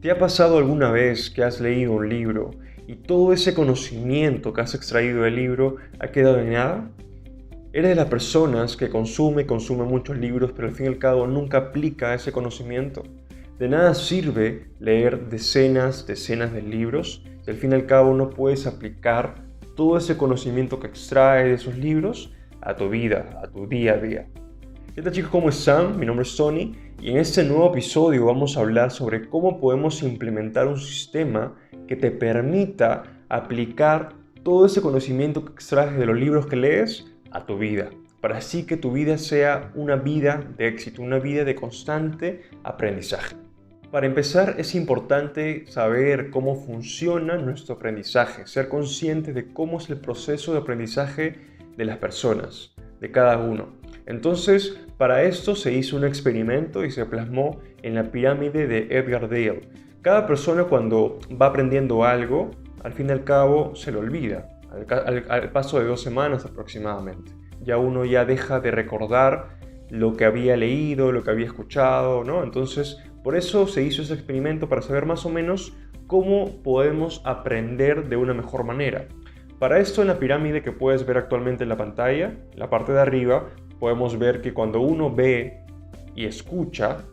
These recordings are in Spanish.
¿Te ha pasado alguna vez que has leído un libro y todo ese conocimiento que has extraído del libro ha quedado en nada? ¿Eres de las personas que consume consume muchos libros pero al fin y al cabo nunca aplica ese conocimiento? De nada sirve leer decenas, decenas de libros si al fin y al cabo no puedes aplicar todo ese conocimiento que extrae de esos libros a tu vida, a tu día a día. ¿Qué tal chicos? ¿Cómo están? Mi nombre es Tony y en este nuevo episodio vamos a hablar sobre cómo podemos implementar un sistema que te permita aplicar todo ese conocimiento que extraes de los libros que lees a tu vida, para así que tu vida sea una vida de éxito, una vida de constante aprendizaje. Para empezar es importante saber cómo funciona nuestro aprendizaje, ser consciente de cómo es el proceso de aprendizaje de las personas, de cada uno. Entonces, para esto se hizo un experimento y se plasmó en la pirámide de Edgar Dale. Cada persona cuando va aprendiendo algo, al fin y al cabo se lo olvida, al, paso de dos semanas aproximadamente. Ya uno ya deja de recordar lo que había leído, lo que había escuchado, ¿no? Entonces, por eso se hizo ese experimento para saber más o menos cómo podemos aprender de una mejor manera. Para esto en la pirámide que puedes ver actualmente en la pantalla, en la parte de arriba, podemos ver que cuando uno ve y escucha,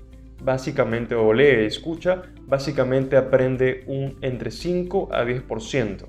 básicamente, o lee y escucha, básicamente aprende un entre 5 a 10%.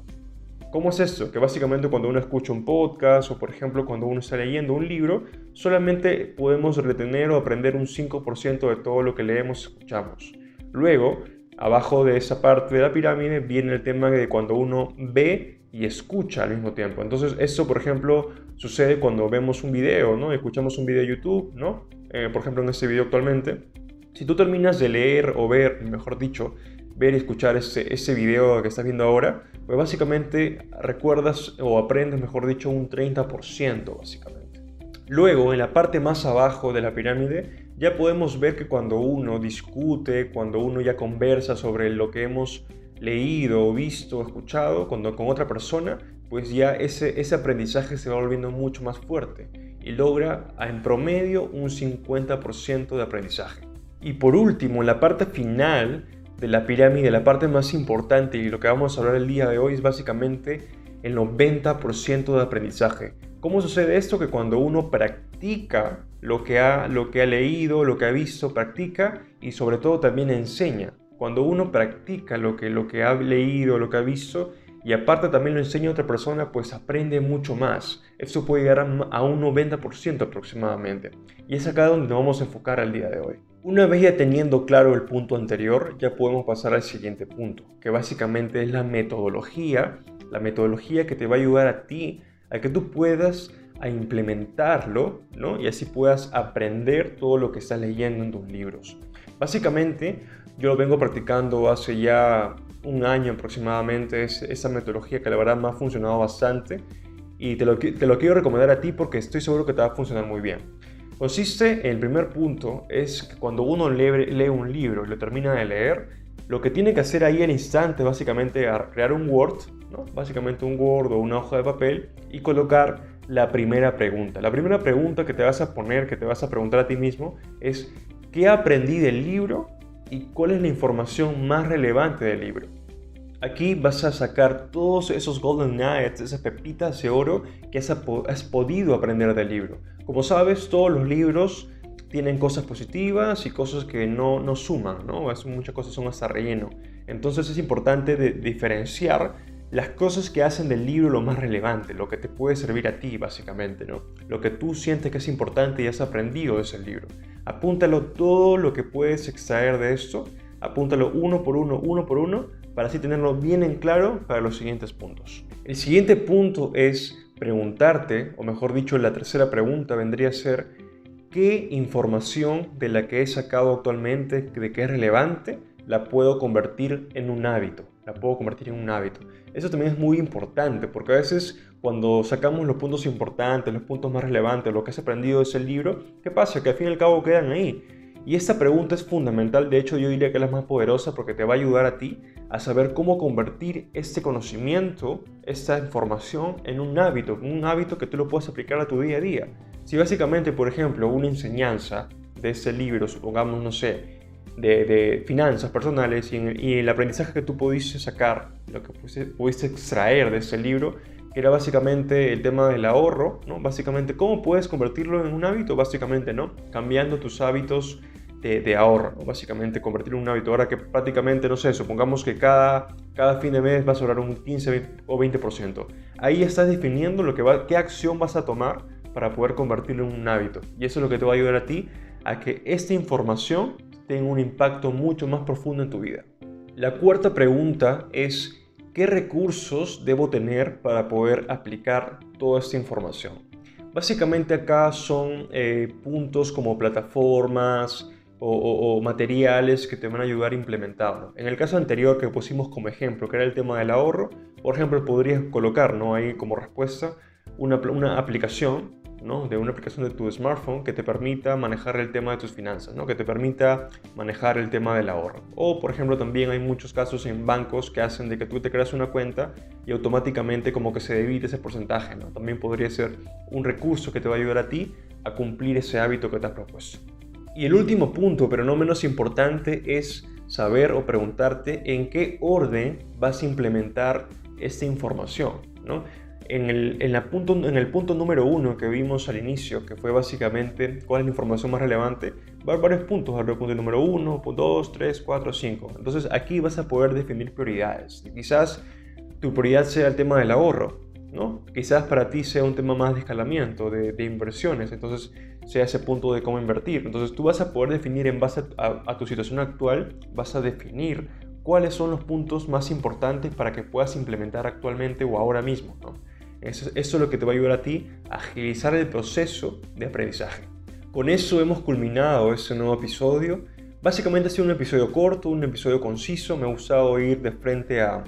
¿Cómo es esto? Que básicamente cuando uno escucha un podcast o por ejemplo cuando uno está leyendo un libro, solamente podemos retener o aprender un 5% de todo lo que leemos escuchamos. Luego, abajo de esa parte de la pirámide viene el tema de cuando uno ve y escucha al mismo tiempo. Entonces, eso, por ejemplo, sucede cuando vemos un video, ¿no? Escuchamos un video de YouTube, ¿no? Eh, por ejemplo, en este video actualmente. Si tú terminas de leer o ver, mejor dicho, ver y escuchar ese, ese video que estás viendo ahora, pues básicamente recuerdas o aprendes, mejor dicho, un 30%, básicamente. Luego, en la parte más abajo de la pirámide, ya podemos ver que cuando uno discute, cuando uno ya conversa sobre lo que hemos leído, visto, escuchado cuando con otra persona, pues ya ese, ese aprendizaje se va volviendo mucho más fuerte y logra en promedio un 50% de aprendizaje. Y por último, en la parte final de la pirámide, la parte más importante y lo que vamos a hablar el día de hoy es básicamente el 90% de aprendizaje. ¿Cómo sucede esto? Que cuando uno practica lo que, ha, lo que ha leído, lo que ha visto, practica y sobre todo también enseña. Cuando uno practica lo que, lo que ha leído, lo que ha visto, y aparte también lo enseña a otra persona, pues aprende mucho más. Esto puede llegar a un 90% aproximadamente. Y es acá donde nos vamos a enfocar al día de hoy. Una vez ya teniendo claro el punto anterior, ya podemos pasar al siguiente punto, que básicamente es la metodología, la metodología que te va a ayudar a ti a que tú puedas a implementarlo, ¿no? Y así puedas aprender todo lo que estás leyendo en tus libros. Básicamente, yo lo vengo practicando hace ya un año aproximadamente, es esa metodología que la verdad me ha funcionado bastante y te lo, te lo quiero recomendar a ti porque estoy seguro que te va a funcionar muy bien. Consiste, el primer punto es que cuando uno lee, lee un libro y lo termina de leer, lo que tiene que hacer ahí al instante básicamente es crear un Word, ¿no? básicamente un Word o una hoja de papel y colocar la primera pregunta. La primera pregunta que te vas a poner, que te vas a preguntar a ti mismo es ¿qué aprendí del libro y cuál es la información más relevante del libro. Aquí vas a sacar todos esos golden nuggets, esas pepitas de oro que has, podido aprender del libro. Como sabes, todos los libros tienen cosas positivas y cosas que no, no suman, ¿no? Muchas cosas son hasta relleno. Entonces es importante diferenciar las cosas que hacen del libro lo más relevante, lo que te puede servir a ti básicamente, ¿no? Lo que tú sientes que es importante y has aprendido de ese libro. Apúntalo todo lo que puedes extraer de esto, apúntalo uno por uno, uno por uno, para así tenerlo bien en claro para los siguientes puntos. El siguiente punto es preguntarte, o mejor dicho, la tercera pregunta vendría a ser, ¿qué información de la que he sacado actualmente, de que es relevante, la puedo convertir en un hábito? La puedo convertir en un hábito. Eso también es muy importante, porque a veces cuando sacamos los puntos importantes, los puntos más relevantes, lo que has aprendido de ese libro, ¿qué pasa? Que al fin y al cabo quedan ahí. Y esta pregunta es fundamental, de hecho yo diría que es la más poderosa porque te va a ayudar a ti a saber cómo convertir este conocimiento, esta información en un hábito, un hábito que tú lo puedas aplicar a tu día a día. Si básicamente, por ejemplo, una enseñanza de ese libro, supongamos, no sé, de, finanzas personales y, en, el aprendizaje que tú pudiste sacar, lo que pudiste, extraer de ese libro, era básicamente el tema del ahorro, ¿no? Básicamente, ¿cómo puedes convertirlo en un hábito? Básicamente, ¿no? Cambiando tus hábitos de, ahorro, ¿no? Básicamente, convertirlo en un hábito. Ahora que prácticamente, no sé, supongamos que cada, cada fin de mes vas a ahorrar un 15 o 20%. Ahí estás definiendo lo que va, qué acción vas a tomar para poder convertirlo en un hábito. Y eso es lo que te va a ayudar a ti a que esta información tenga un impacto mucho más profundo en tu vida. La cuarta pregunta es, ¿qué recursos debo tener para poder aplicar toda esta información? Básicamente acá son eh, puntos como plataformas o, materiales que te van a ayudar a implementarlo. En el caso anterior que pusimos como ejemplo, que era el tema del ahorro, por ejemplo, podrías colocar ¿no? ahí como respuesta una, una aplicación de una aplicación de tu smartphone que te permita manejar el tema de tus finanzas, ¿no? que te permita manejar el tema del ahorro. O, por ejemplo, también hay muchos casos en bancos que hacen de que tú te creas una cuenta y automáticamente como que se debite ese porcentaje. ¿no? También podría ser un recurso que te va a ayudar a ti a cumplir ese hábito que te has propuesto. Y el último punto, pero no menos importante, es saber o preguntarte en qué orden vas a implementar esta información. ¿no? En el, punto, en el punto número uno que vimos al inicio, que fue básicamente cuál es la información más relevante, va a haber varios puntos, el punto número uno, punto dos, tres, cuatro, cinco. Entonces aquí vas a poder definir prioridades. quizás tu prioridad sea el tema del ahorro, ¿no? Quizás para ti sea un tema más de escalamiento, de, inversiones, entonces sea ese punto de cómo invertir. Entonces tú vas a poder definir en base a, tu situación actual, vas a definir cuáles son los puntos más importantes para que puedas implementar actualmente o ahora mismo, ¿no? Eso, es lo que te va a ayudar a ti a agilizar el proceso de aprendizaje. Con eso hemos culminado ese nuevo episodio. Básicamente ha sido un episodio corto, un episodio conciso. Me ha gustado ir de frente a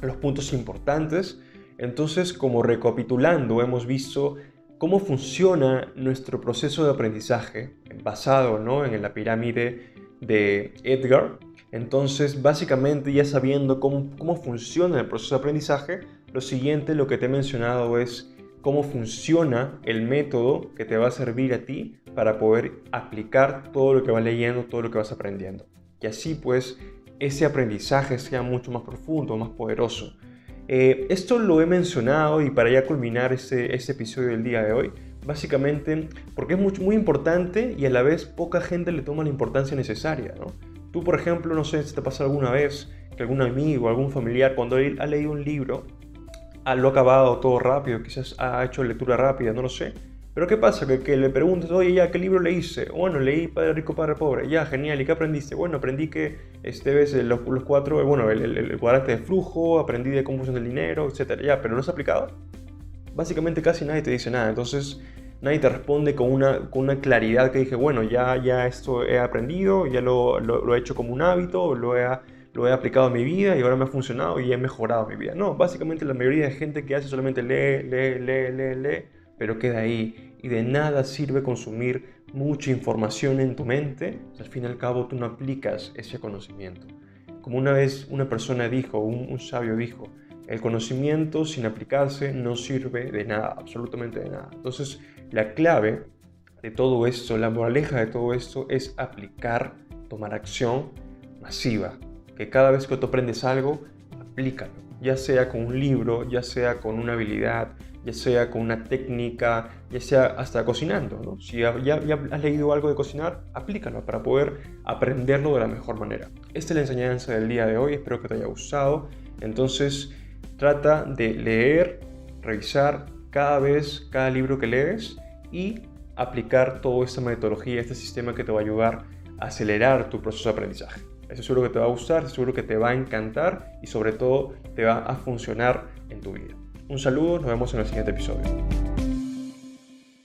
los puntos importantes. Entonces, como recapitulando, hemos visto cómo funciona nuestro proceso de aprendizaje basado ¿no? en la pirámide de Edgar. Entonces, básicamente ya sabiendo cómo, cómo funciona el proceso de aprendizaje, lo siguiente, lo que te he mencionado es cómo funciona el método que te va a servir a ti para poder aplicar todo lo que vas leyendo, todo lo que vas aprendiendo. Y así pues ese aprendizaje sea mucho más profundo, más poderoso. Eh, esto lo he mencionado y para ya culminar este, este episodio del día de hoy, básicamente porque es muy, muy importante y a la vez poca gente le toma la importancia necesaria. ¿no? Tú, por ejemplo, no sé si te pasa alguna vez que algún amigo, algún familiar, cuando ha leído un libro, lo ha acabado todo rápido, quizás ha hecho lectura rápida, no lo sé. Pero ¿qué pasa? Que, le preguntas, oye, ya, ¿qué libro leíste? Bueno, leí Padre Rico, Padre Pobre. Ya, genial. ¿Y qué aprendiste? Bueno, aprendí que este ves los, los cuatro, eh, bueno, el, el, cuadrante de flujo, aprendí de cómo funciona el dinero, etc. Ya, pero ¿lo has aplicado? Básicamente casi nadie te dice nada. Entonces, nadie te responde con una, con una claridad que dije, bueno, ya, ya esto he aprendido, ya lo, lo, lo he hecho como un hábito, lo he lo he aplicado en mi vida y ahora me ha funcionado y he mejorado mi vida. No, básicamente la mayoría de gente que hace solamente lee, lee, lee, lee, lee, pero queda ahí. Y de nada sirve consumir mucha información en tu mente si al fin y al cabo tú no aplicas ese conocimiento. Como una vez una persona dijo, un, un sabio dijo, el conocimiento sin aplicarse no sirve de nada, absolutamente de nada. Entonces, la clave de todo esto, la moraleja de todo esto es aplicar, tomar acción masiva, que cada vez que tú aprendes algo, aplícalo, ya sea con un libro, ya sea con una habilidad, ya sea con una técnica, ya sea hasta cocinando. ¿no? Si ya, ya, has leído algo de cocinar, aplícalo para poder aprenderlo de la mejor manera. Esta es la enseñanza del día de hoy, espero que te haya gustado. Entonces, trata de leer, revisar cada vez cada libro que lees y aplicar toda esta metodología, este sistema que te va a ayudar a acelerar tu proceso de aprendizaje. Estoy seguro que te va a gustar, seguro que te va a encantar y sobre todo te va a funcionar en tu vida. Un saludo, nos vemos en el siguiente episodio.